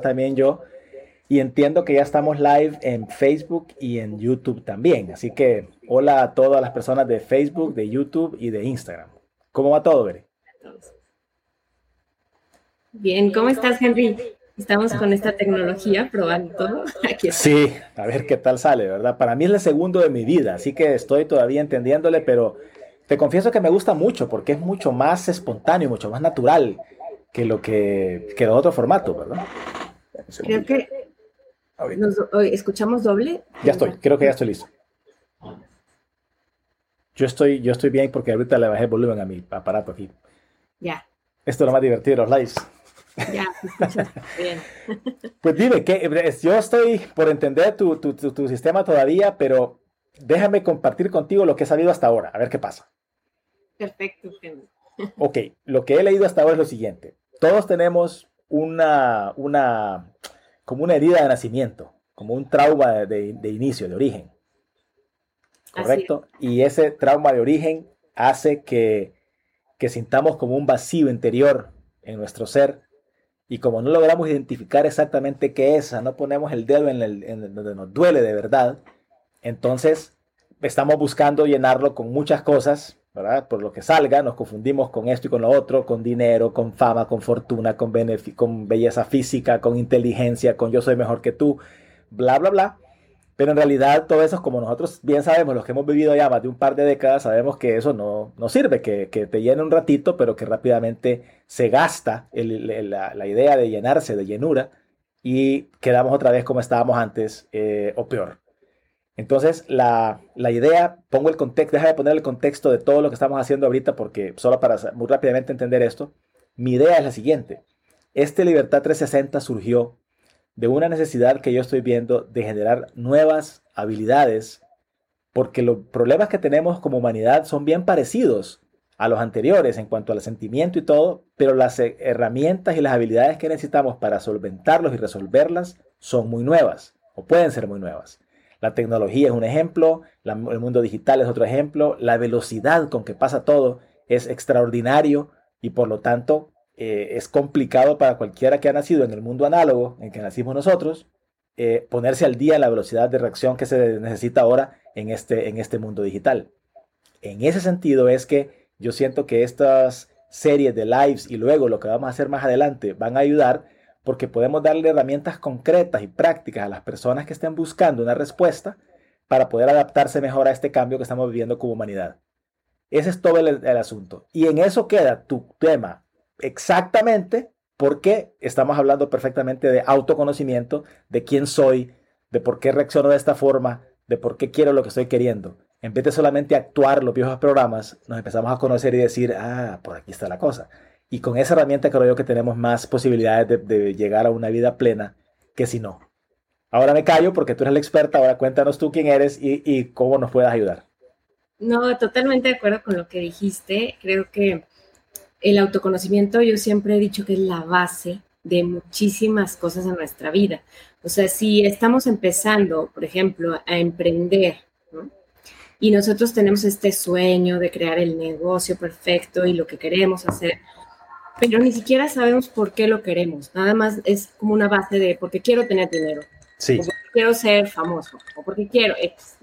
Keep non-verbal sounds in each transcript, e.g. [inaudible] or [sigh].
también yo. Y entiendo que ya estamos live en Facebook y en YouTube también. Así que hola a todas las personas de Facebook, de YouTube y de Instagram. ¿Cómo va todo, Bere? Bien, ¿cómo estás, Henry? Estamos con esta tecnología probando todo. [laughs] Sí, a ver qué tal sale, ¿verdad? Para mí es el segundo de mi vida, así que estoy todavía entendiéndole, pero te confieso que me gusta mucho porque es mucho más espontáneo, mucho más natural que lo que, que otro formato, ¿verdad? Creo que nos, escuchamos doble. Ya estoy, creo que ya estoy listo. Yo estoy, yo estoy bien porque ahorita le bajé el volumen a mi aparato aquí. Ya. Esto es lo más divertido de los lives. Ya, [laughs] bien. [laughs] Pues dime, que yo estoy por entender tu, tu, tu, sistema todavía, pero déjame compartir contigo lo que he sabido hasta ahora, a ver qué pasa. Perfecto. Ok, lo que he leído hasta ahora es lo siguiente. Todos tenemos una, una, como una herida de nacimiento, como un trauma de, de inicio, de origen. ¿Correcto? Y ese trauma de origen hace que, que sintamos como un vacío interior en nuestro ser y como no logramos identificar exactamente qué es, no ponemos el dedo en, el, en donde nos duele de verdad, entonces estamos buscando llenarlo con muchas cosas, Por lo que salga, nos confundimos con esto y con lo otro, con dinero, con fama, con fortuna, con, belleza física, con inteligencia, con yo soy mejor que tú, bla, bla, bla. Pero en realidad todo eso, como nosotros bien sabemos, los que hemos vivido ya más de un par de décadas, sabemos que eso no, no sirve, que, que, te llena un ratito, pero que rápidamente se gasta la, la, idea de llenarse de llenura y quedamos otra vez como estábamos antes eh, o peor. Entonces, la, la, idea, pongo el contexto, deja de poner el contexto de todo lo que estamos haciendo ahorita, porque solo para muy rápidamente entender esto, mi idea es la siguiente. Este Libertad 360 surgió de una necesidad que yo estoy viendo de generar nuevas habilidades, porque los problemas que tenemos como humanidad son bien parecidos a los anteriores en cuanto al sentimiento y todo, pero las herramientas y las habilidades que necesitamos para solventarlos y resolverlas son muy nuevas o pueden ser muy nuevas. La tecnología es un ejemplo, el mundo digital es otro ejemplo, la velocidad con que pasa todo es extraordinario y por lo tanto eh, es complicado para cualquiera que ha nacido en el mundo análogo en que nacimos nosotros eh, ponerse al día en la velocidad de reacción que se necesita ahora en este, en este mundo digital. En ese sentido es que yo siento que estas series de lives y luego lo que vamos a hacer más adelante van a ayudar porque podemos darle herramientas concretas y prácticas a las personas que estén buscando una respuesta para poder adaptarse mejor a este cambio que estamos viviendo como humanidad. Ese es todo el, el asunto. Y en eso queda tu tema exactamente porque estamos hablando perfectamente de autoconocimiento, de quién soy, de por qué reacciono de esta forma, de por qué quiero lo que estoy queriendo. En vez de solamente actuar los viejos programas, nos empezamos a conocer y decir, ah, por aquí está la cosa. Y con esa herramienta creo yo que tenemos más posibilidades de, llegar a una vida plena que si no. Ahora me callo porque tú eres la experta, ahora cuéntanos tú quién eres y, cómo nos puedes ayudar. No, totalmente de acuerdo con lo que dijiste. Creo que el autoconocimiento yo siempre he dicho que es la base de muchísimas cosas en nuestra vida. O sea, si estamos empezando, por ejemplo, a emprender, y nosotros tenemos este sueño de crear el negocio perfecto y lo que queremos hacer, pero ni siquiera sabemos por qué lo queremos. Nada más es como una base de porque quiero tener dinero. Sí. O porque quiero ser famoso, o porque quiero X,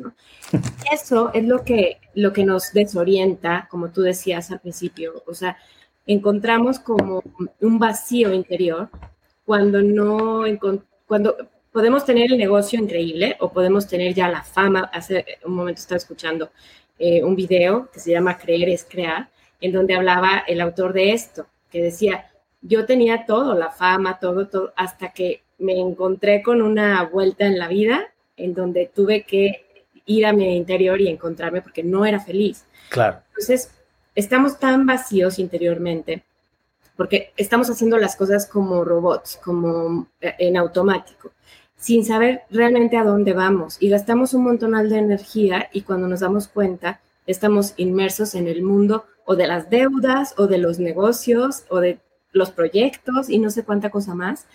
[laughs] Eso es lo que, lo que nos desorienta, como tú decías al principio. O sea, encontramos como un vacío interior cuando no cuando podemos tener el negocio increíble o podemos tener ya la fama. Hace un momento estaba escuchando eh, un video que se llama Creer es crear, en donde hablaba el autor de esto, que decía, yo tenía todo, la fama, todo, todo, hasta que me encontré con una vuelta en la vida en donde tuve que ir a mi interior y encontrarme porque no era feliz. Claro. Entonces, estamos tan vacíos interiormente porque estamos haciendo las cosas como robots, como eh, en automático, sin saber realmente a dónde vamos y gastamos un montón de energía y cuando nos damos cuenta estamos inmersos en el mundo o de las deudas o de los negocios o de los proyectos y no sé cuánta cosa más,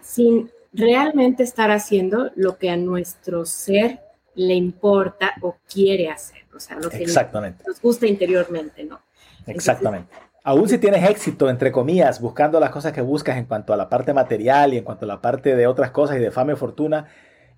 sin realmente estar haciendo lo que a nuestro ser le importa o quiere hacer, o sea, lo que Exactamente. nos gusta interiormente, ¿no? Exactamente. Aún si tienes éxito, entre comillas, buscando las cosas que buscas en cuanto a la parte material y en cuanto a la parte de otras cosas y de fama y fortuna,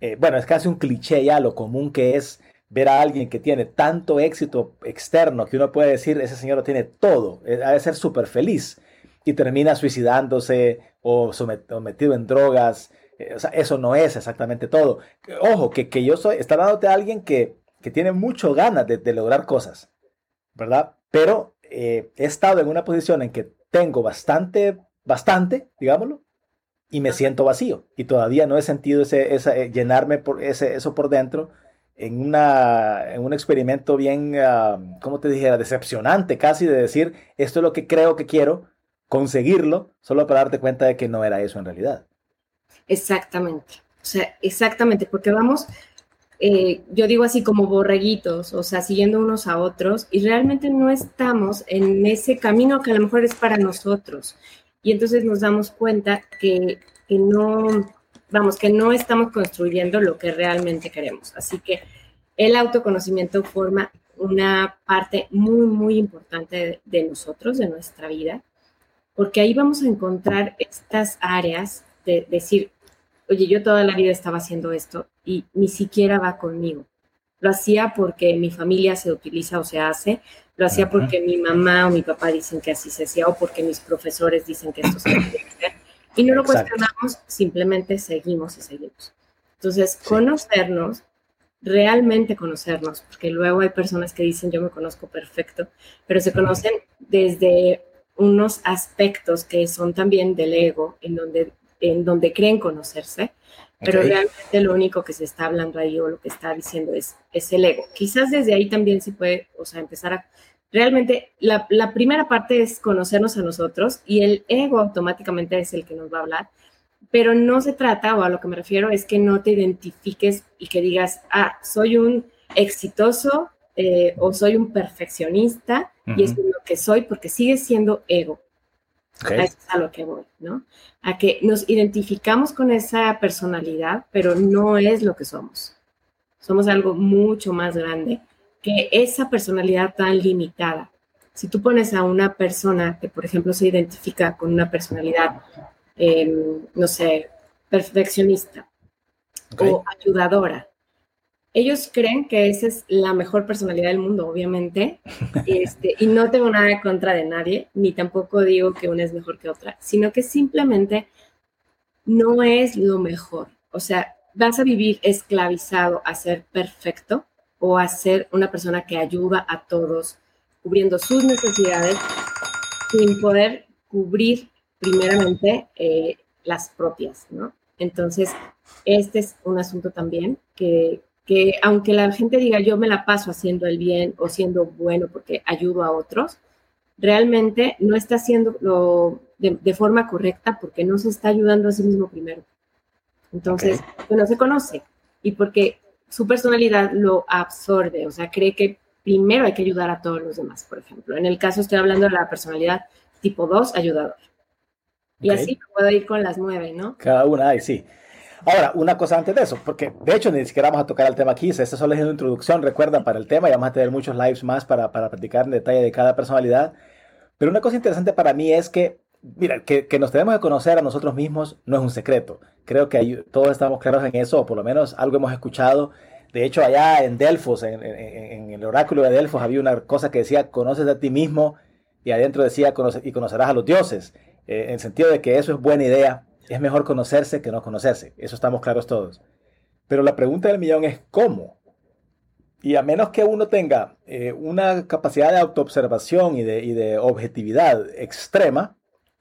eh, bueno, es casi un cliché ya lo común que es ver a alguien que tiene tanto éxito externo que uno puede decir, ese señor lo tiene todo, eh, ha de ser súper feliz y termina suicidándose o, sometido en drogas. Eh, o sea, eso no es exactamente todo. Ojo, que, que yo soy, está dándote a alguien que, que tiene mucho ganas de, de lograr cosas, ¿verdad? Pero eh, he estado en una posición en que tengo bastante, bastante, digámoslo, y me siento vacío. Y todavía no he sentido ese, llenarme por ese, eso por dentro en, una, en un experimento bien, uh, ¿cómo te dijera? Decepcionante casi de decir, esto es lo que creo que quiero, conseguirlo, solo para darte cuenta de que no era eso en realidad. Exactamente. O sea, exactamente, porque vamos, eh, yo digo así como borreguitos, o sea, siguiendo unos a otros, y realmente no estamos en ese camino que a lo mejor es para nosotros. Y entonces nos damos cuenta que, que no, vamos, que no estamos construyendo lo que realmente queremos. Así que el autoconocimiento forma una parte muy, muy importante de, de nosotros, de nuestra vida, porque ahí vamos a encontrar estas áreas de decir, oye, yo toda la vida estaba haciendo esto y ni siquiera va conmigo. Lo hacía porque mi familia se utiliza o se hace, lo hacía porque mi mamá o mi papá dicen que así se hacía o porque mis profesores dicen que esto se debe hacer. Y no lo cuestionamos, simplemente seguimos y seguimos. Entonces, conocernos, realmente conocernos, porque luego hay personas que dicen yo me conozco perfecto, pero se conocen desde unos aspectos que son también del ego, en donde en donde creen conocerse, pero realmente lo único que se está hablando ahí o lo que está diciendo es, es el ego. Quizás desde ahí también se puede, o sea, empezar a... Realmente la, la primera parte es conocernos a nosotros y el ego automáticamente es el que nos va a hablar, pero no se trata, o a lo que me refiero, es que no te identifiques y que digas, ah, soy un exitoso eh, o soy un perfeccionista y eso es lo que soy porque sigue siendo ego. A eso es a lo que voy, ¿no? A que nos identificamos con esa personalidad, pero no es lo que somos. Somos algo mucho más grande que esa personalidad tan limitada. Si tú pones a una persona que, por ejemplo, se identifica con una personalidad, em, no sé, perfeccionista o ayudadora, ellos creen que esa es la mejor personalidad del mundo, obviamente, [laughs] este, y no tengo nada en contra de nadie, ni tampoco digo que una es mejor que otra, sino que simplemente no es lo mejor. O sea, vas a vivir esclavizado a ser perfecto o a ser una persona que ayuda a todos, cubriendo sus necesidades, sin poder cubrir primeramente eh, las propias, ¿no? Entonces, este es un asunto también que, que aunque la gente diga yo me la paso haciendo el bien o siendo bueno porque ayudo a otros, realmente no está haciendo de, forma correcta porque no se está ayudando a sí mismo primero. Entonces, pues, no se conoce y porque su personalidad lo absorbe, o sea, cree que primero hay que ayudar a todos los demás, por ejemplo. En el caso estoy hablando de la personalidad tipo 2, ayudador. Y así puedo ir con las nueve, ¿no? Cada una, sí. Ahora, una cosa antes de eso, porque de hecho ni siquiera vamos a tocar el tema aquí, esta solo es una introducción, recuerda, para el tema y vamos a tener muchos lives más para, para platicar en detalle de cada personalidad. Pero una cosa interesante para mí es que, mira, que, que nos tenemos que conocer a nosotros mismos no es un secreto. Creo que todos estamos claros en eso, o por lo menos algo hemos escuchado. De hecho, allá en Delfos, en, en, el oráculo de Delfos, había una cosa que decía, conoces a ti mismo, y adentro decía, y conocerás a los dioses, eh, en el sentido de que eso es buena idea es mejor conocerse que no conocerse. Eso estamos claros todos. Pero la pregunta del millón es ¿cómo? Y a menos que uno tenga eh, una capacidad de autoobservación y de, y de objetividad extrema,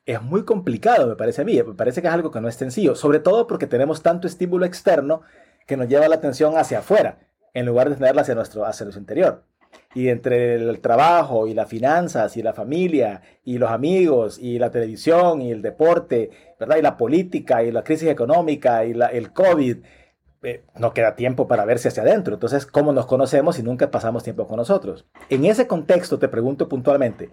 es muy complicado, me parece a mí. Me parece que es algo que no es sencillo, sobre todo porque tenemos tanto estímulo externo que nos lleva la atención hacia afuera, en lugar de tenerla hacia nuestro, hacia nuestro interior y entre el trabajo y las finanzas y la familia y los amigos y la televisión y el deporte, ¿verdad? Y la política y la crisis económica y el COVID, eh, no queda tiempo para verse hacia adentro. Entonces, ¿cómo nos conocemos si nunca pasamos tiempo con nosotros? En ese contexto, te pregunto puntualmente,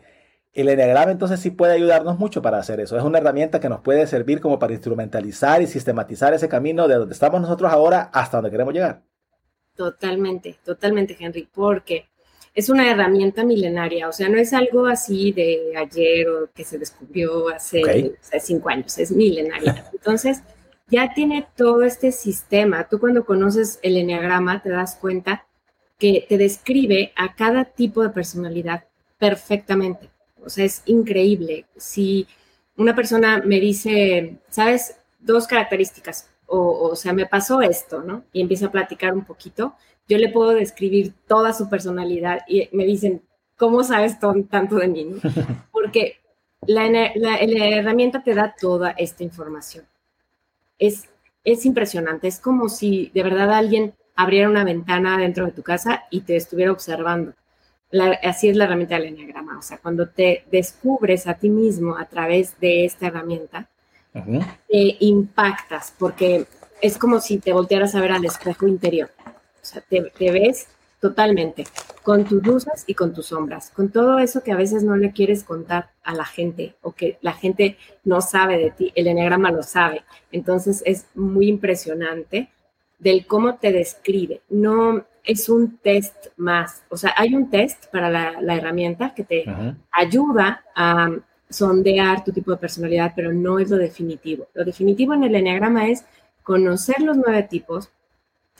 el Enneagrama entonces sí puede ayudarnos mucho para hacer eso. Es una herramienta que nos puede servir como para instrumentalizar y sistematizar ese camino de donde estamos nosotros ahora hasta donde queremos llegar. Totalmente, totalmente, Henry, porque es una herramienta milenaria, o sea, no es algo así de ayer o que se descubrió hace, cinco años, es milenaria. [laughs] Entonces, ya tiene todo este sistema. Tú cuando conoces el enneagrama te das cuenta que te describe a cada tipo de personalidad perfectamente. O sea, es increíble. Si una persona me dice, ¿sabes? Dos características, o, o sea, me pasó esto, ¿no? Y empieza a platicar un poquito, yo le puedo describir toda su personalidad y me dicen, ¿cómo sabes tanto de mí? [laughs] Porque la, herramienta te da toda esta información. Es, es impresionante, es como si de verdad alguien abriera una ventana dentro de tu casa y te estuviera observando. Así es la herramienta del enneagrama. O sea, cuando te descubres a ti mismo a través de esta herramienta, te impactas porque es como si te voltearas a ver al espejo interior. O sea, te, ves totalmente, con tus luces y con tus sombras, con todo eso que a veces no le quieres contar a la gente o que la gente no sabe de ti, el enneagrama lo sabe. Entonces es muy impresionante del cómo te describe. No es un test más, o sea, hay un test para la, herramienta que te ayuda a sondear tu tipo de personalidad, pero no es lo definitivo. Lo definitivo en el enneagrama es conocer los nueve tipos,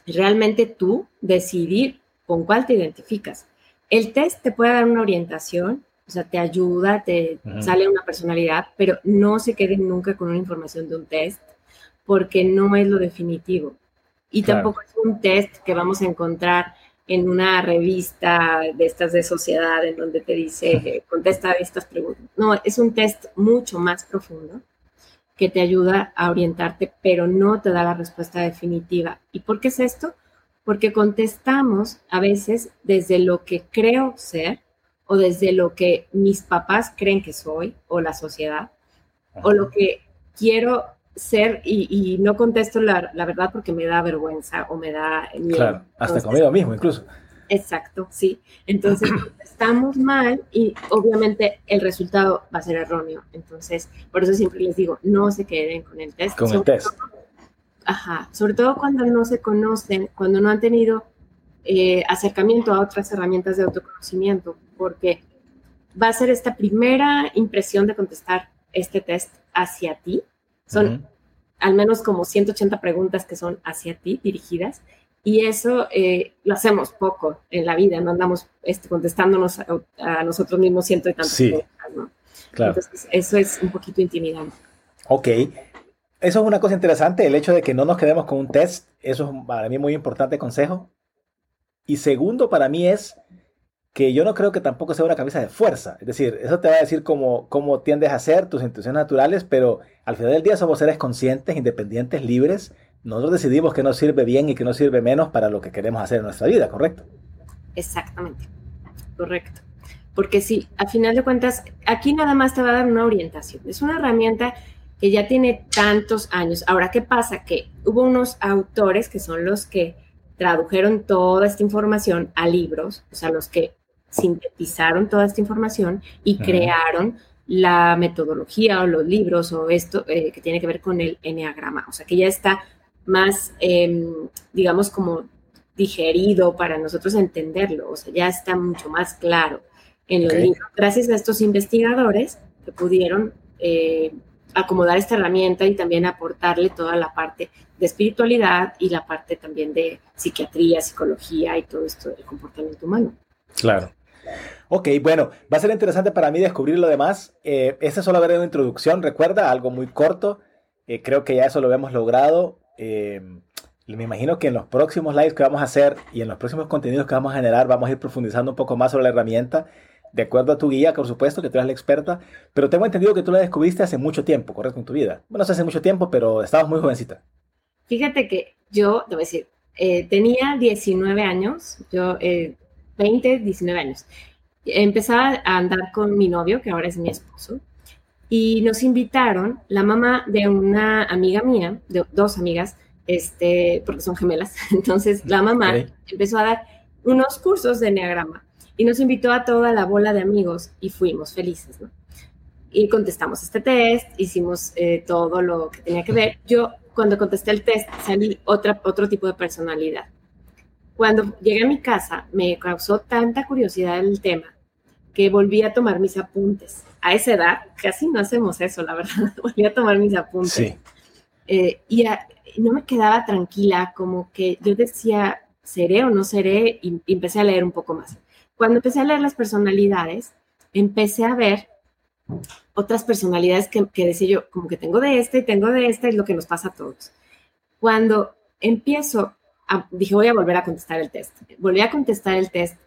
realmente tú decidir con cuál te identificas. El test te puede dar una orientación, o sea, te ayuda, te sale una personalidad, pero no se queden nunca con una información de un test, porque no es lo definitivo. Y tampoco es un test que vamos a encontrar en una revista de estas de sociedad en donde te dice, contesta estas preguntas. No, es un test mucho más profundo que te ayuda a orientarte, pero no te da la respuesta definitiva. ¿Y por qué es esto? Porque contestamos a veces desde lo que creo ser o desde lo que mis papás creen que soy o la sociedad o lo que quiero ser y, no contesto la, verdad porque me da vergüenza o me da miedo. Claro, hasta conmigo mismo incluso. Exacto, sí. Entonces, [clears throat] estamos mal y obviamente el resultado va a ser erróneo. Entonces, por eso siempre les digo, no se queden con el test. Con el test. ajá, sobre todo cuando no se conocen, cuando no han tenido eh, acercamiento a otras herramientas de autoconocimiento, porque va a ser esta primera impresión de contestar este test hacia ti. Son al menos como 180 preguntas que son hacia ti dirigidas y eso eh, lo hacemos poco en la vida, no andamos este, contestándonos a, nosotros mismos ciento y tantas sí, Claro. Entonces, eso es un poquito intimidante. Ok. Eso es una cosa interesante, el hecho de que no nos quedemos con un test, eso es para mí muy importante consejo. Y segundo, para mí es que yo no creo que tampoco sea una camisa de fuerza. Es decir, eso te va a decir cómo, cómo tiendes a ser, tus intuiciones naturales, pero al final del día somos seres conscientes, independientes, libres, nosotros decidimos que nos sirve bien y que nos sirve menos para lo que queremos hacer en nuestra vida, ¿correcto? Exactamente, correcto. Porque sí, a final de cuentas, aquí nada más te va a dar una orientación. Es una herramienta que ya tiene tantos años. Ahora, ¿qué pasa? Que hubo unos autores que son los que tradujeron toda esta información a libros, o sea, los que sintetizaron toda esta información y crearon la metodología o los libros o esto eh, que tiene que ver con el enneagrama. O sea, que ya está más, em, digamos, como digerido para nosotros entenderlo, o sea, ya está mucho más claro en los libros, gracias a estos investigadores que pudieron eh, acomodar esta herramienta y también aportarle toda la parte de espiritualidad y la parte también de psiquiatría, psicología y todo esto del comportamiento humano. Claro. Ok, bueno, va a ser interesante para mí descubrir lo demás. Eh, este solo haber una introducción, recuerda, algo muy corto. Eh, creo que ya eso lo hemos logrado. Eh, me imagino que en los próximos lives que vamos a hacer y en los próximos contenidos que vamos a generar, vamos a ir profundizando un poco más sobre la herramienta, de acuerdo a tu guía, por supuesto, que tú eres la experta, pero tengo entendido que tú la descubriste hace mucho tiempo, ¿correcto? En tu vida. Bueno, hace mucho tiempo, pero estabas muy jovencita. Fíjate que yo, te voy a decir, eh, tenía 19 años, yo, 20, eh, 19 años. Empezaba a andar con mi novio, que ahora es mi esposo, y nos invitaron, la mamá de una amiga mía, de dos amigas, este, porque son gemelas, [laughs] entonces la mamá empezó a dar unos cursos de enneagrama y nos invitó a toda la bola de amigos y fuimos felices, ¿no? Y contestamos este test, hicimos eh, todo lo que tenía que ver. Yo, cuando contesté el test, salí otra, otro tipo de personalidad. Cuando llegué a mi casa me causó tanta curiosidad el tema que volví a tomar mis apuntes. A esa edad casi no hacemos eso, la verdad. [laughs] volví a tomar mis apuntes. Sí. Eh, y, no me quedaba tranquila, como que yo decía, ¿seré o no seré? Y, y empecé a leer un poco más. Cuando empecé a leer las personalidades, empecé a ver otras personalidades que, que, decía yo, como que tengo de esta y tengo de esta, es lo que nos pasa a todos. Cuando empiezo, dije, voy a volver a contestar el test. Volví a contestar el test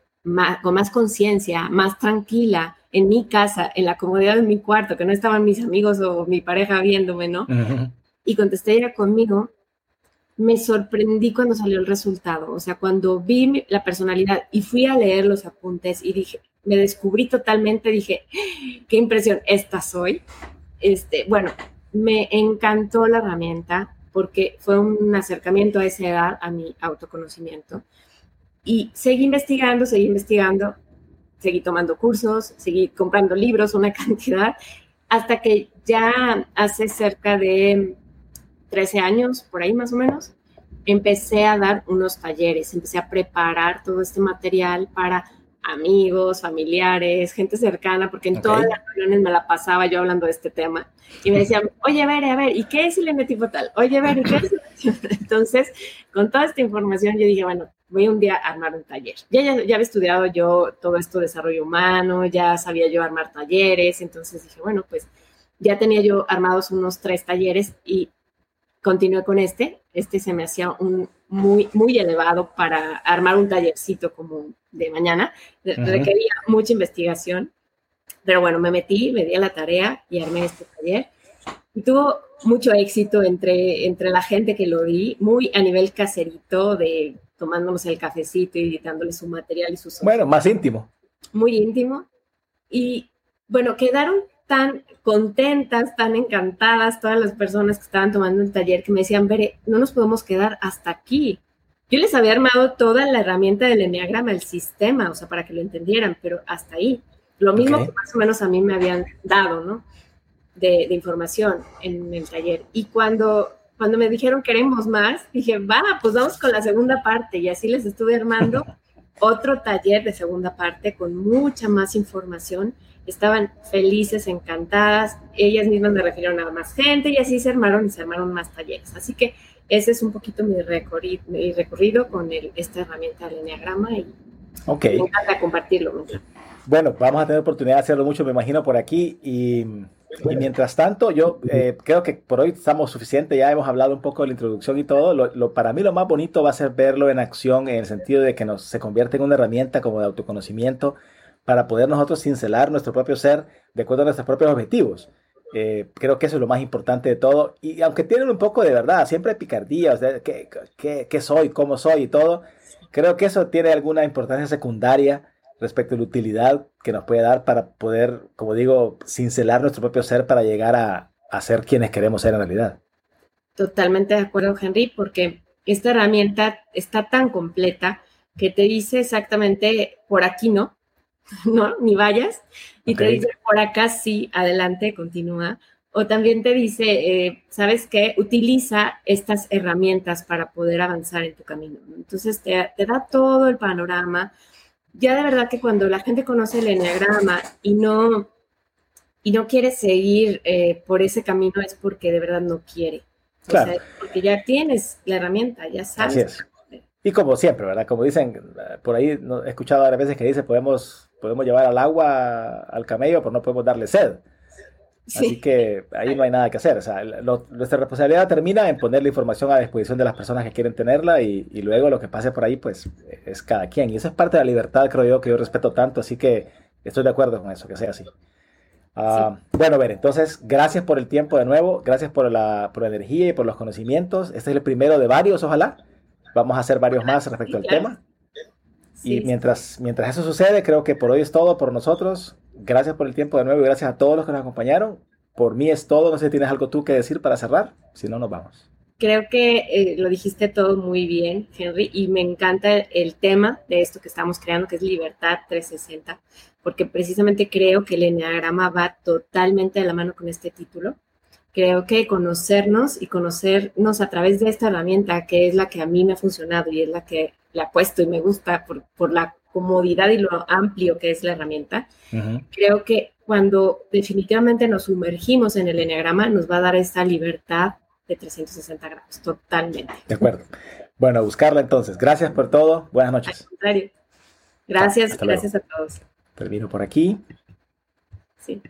con más conciencia, más tranquila, en mi casa, en la comodidad de mi cuarto, que no estaban mis amigos o mi pareja viéndome, ¿no? Y contesté ya conmigo, me sorprendí cuando salió el resultado. O sea, cuando vi la personalidad y fui a leer los apuntes y dije, me descubrí totalmente, dije, qué impresión, esta soy. Este, bueno, me encantó la herramienta porque fue un acercamiento a esa edad a mi autoconocimiento. Y seguí investigando, seguí investigando, seguí tomando cursos, seguí comprando libros, una [laughs] cantidad, hasta que ya hace cerca de 13 años, por ahí más o menos, empecé a dar unos talleres, empecé a preparar todo este material para amigos, familiares, gente cercana, porque en todas las reuniones me la pasaba yo hablando de este tema y me decían, [laughs] oye, a ver, a ver, ¿y qué es el enetipo tal? Oye, a ver, ¿y qué es el Entonces, con toda esta información, yo dije, bueno, voy un día a armar un taller. Ya, ya, ya había estudiado yo todo esto de desarrollo humano, ya sabía yo armar talleres, entonces dije, bueno, pues ya tenía yo armados unos tres talleres y continué con este. Este se me hacía un muy, muy elevado para armar un tallercito como de mañana. Requería mucha investigación, pero bueno, me metí, me di a la tarea y armé este taller. Y tuvo mucho éxito entre, entre la gente que lo di, muy a nivel caserito, de tomándonos el cafecito y editándole su material y sus... Bueno, más íntimo. Muy íntimo. Y bueno, quedaron tan contentas, tan encantadas todas las personas que estaban tomando el taller que me decían, Bere, no nos podemos quedar hasta aquí. Yo les había armado toda la herramienta del enneagrama, el sistema, o sea, para que lo entendieran, pero hasta ahí. Lo mismo que más o menos a mí me habían dado, ¿no? De, de, información en el taller. Y cuando, cuando me dijeron queremos más, dije, va, pues vamos con la segunda parte. Y así les estuve armando [laughs] otro taller de segunda parte con mucha más información estaban felices, encantadas, ellas mismas me refirieron a más gente y así se armaron y se armaron más talleres. Así que ese es un poquito mi recorrido, mi recorrido con esta herramienta del Enneagrama y okay. me encanta compartirlo. Bueno, vamos a tener oportunidad de hacerlo mucho, me imagino, por aquí. Y, mientras tanto, yo eh, creo que por hoy estamos suficientes, ya hemos hablado un poco de la introducción y todo. Lo, para mí lo más bonito va a ser verlo en acción, en el sentido de que nos, se convierte en una herramienta como de autoconocimiento para poder nosotros cincelar nuestro propio ser de acuerdo a nuestros propios objetivos. Eh, creo que eso es lo más importante de todo. Y aunque tienen un poco de verdad, siempre hay picardía, o sea, ¿qué, qué, soy, cómo soy y todo, creo que eso tiene alguna importancia secundaria respecto a la utilidad que nos puede dar para poder, como digo, cincelar nuestro propio ser para llegar a, a ser quienes queremos ser en realidad. Totalmente de acuerdo, Henry, porque esta herramienta está tan completa que te dice exactamente por aquí no, [laughs] no, ni vayas, y te dice por acá sí, adelante, continúa. O también te dice, eh, ¿sabes qué? Utiliza estas herramientas para poder avanzar en tu camino. Entonces te, da todo el panorama. Ya de verdad que cuando la gente conoce el enneagrama y no, y no quiere seguir eh, por ese camino es porque de verdad no quiere. Claro. porque ya tienes la herramienta, ya sabes. Y como siempre, ¿verdad? Como dicen, por ahí he escuchado a veces que dice, podemos podemos llevar al agua al camello, pero no podemos darle sed. Así que ahí no hay nada que hacer. O sea, nuestra responsabilidad termina en poner la información a disposición de las personas que quieren tenerla y, luego lo que pase por ahí, pues es cada quien. Y esa es parte de la libertad, creo yo, que yo respeto tanto. Así que estoy de acuerdo con eso, que sea así. Ah, bueno, ver, entonces, gracias por el tiempo de nuevo, gracias por la, por la energía y por los conocimientos. Este es el primero de varios, ojalá. Vamos a hacer varios más respecto al tema. Y mientras, mientras eso sucede, creo que por hoy es todo por nosotros. Gracias por el tiempo de nuevo y gracias a todos los que nos acompañaron. Por mí es todo. No sé si tienes algo tú que decir para cerrar. Si no, nos vamos. Creo que eh, lo dijiste todo muy bien, Henry, y me encanta el tema de esto que estamos creando, que es Libertad 360, porque precisamente creo que el Enneagrama va totalmente de la mano con este título. Creo que conocernos y conocernos a través de esta herramienta, que es la que a mí me ha funcionado y es la que le apuesto y me gusta por, por la comodidad y lo amplio que es la herramienta, creo que cuando definitivamente nos sumergimos en el enneagrama, nos va a dar esa libertad de 360 grados, totalmente. De acuerdo. Bueno, a buscarla entonces. Gracias por todo. Buenas noches. Al contrario. Gracias, gracias a todos. Termino por aquí. Sí.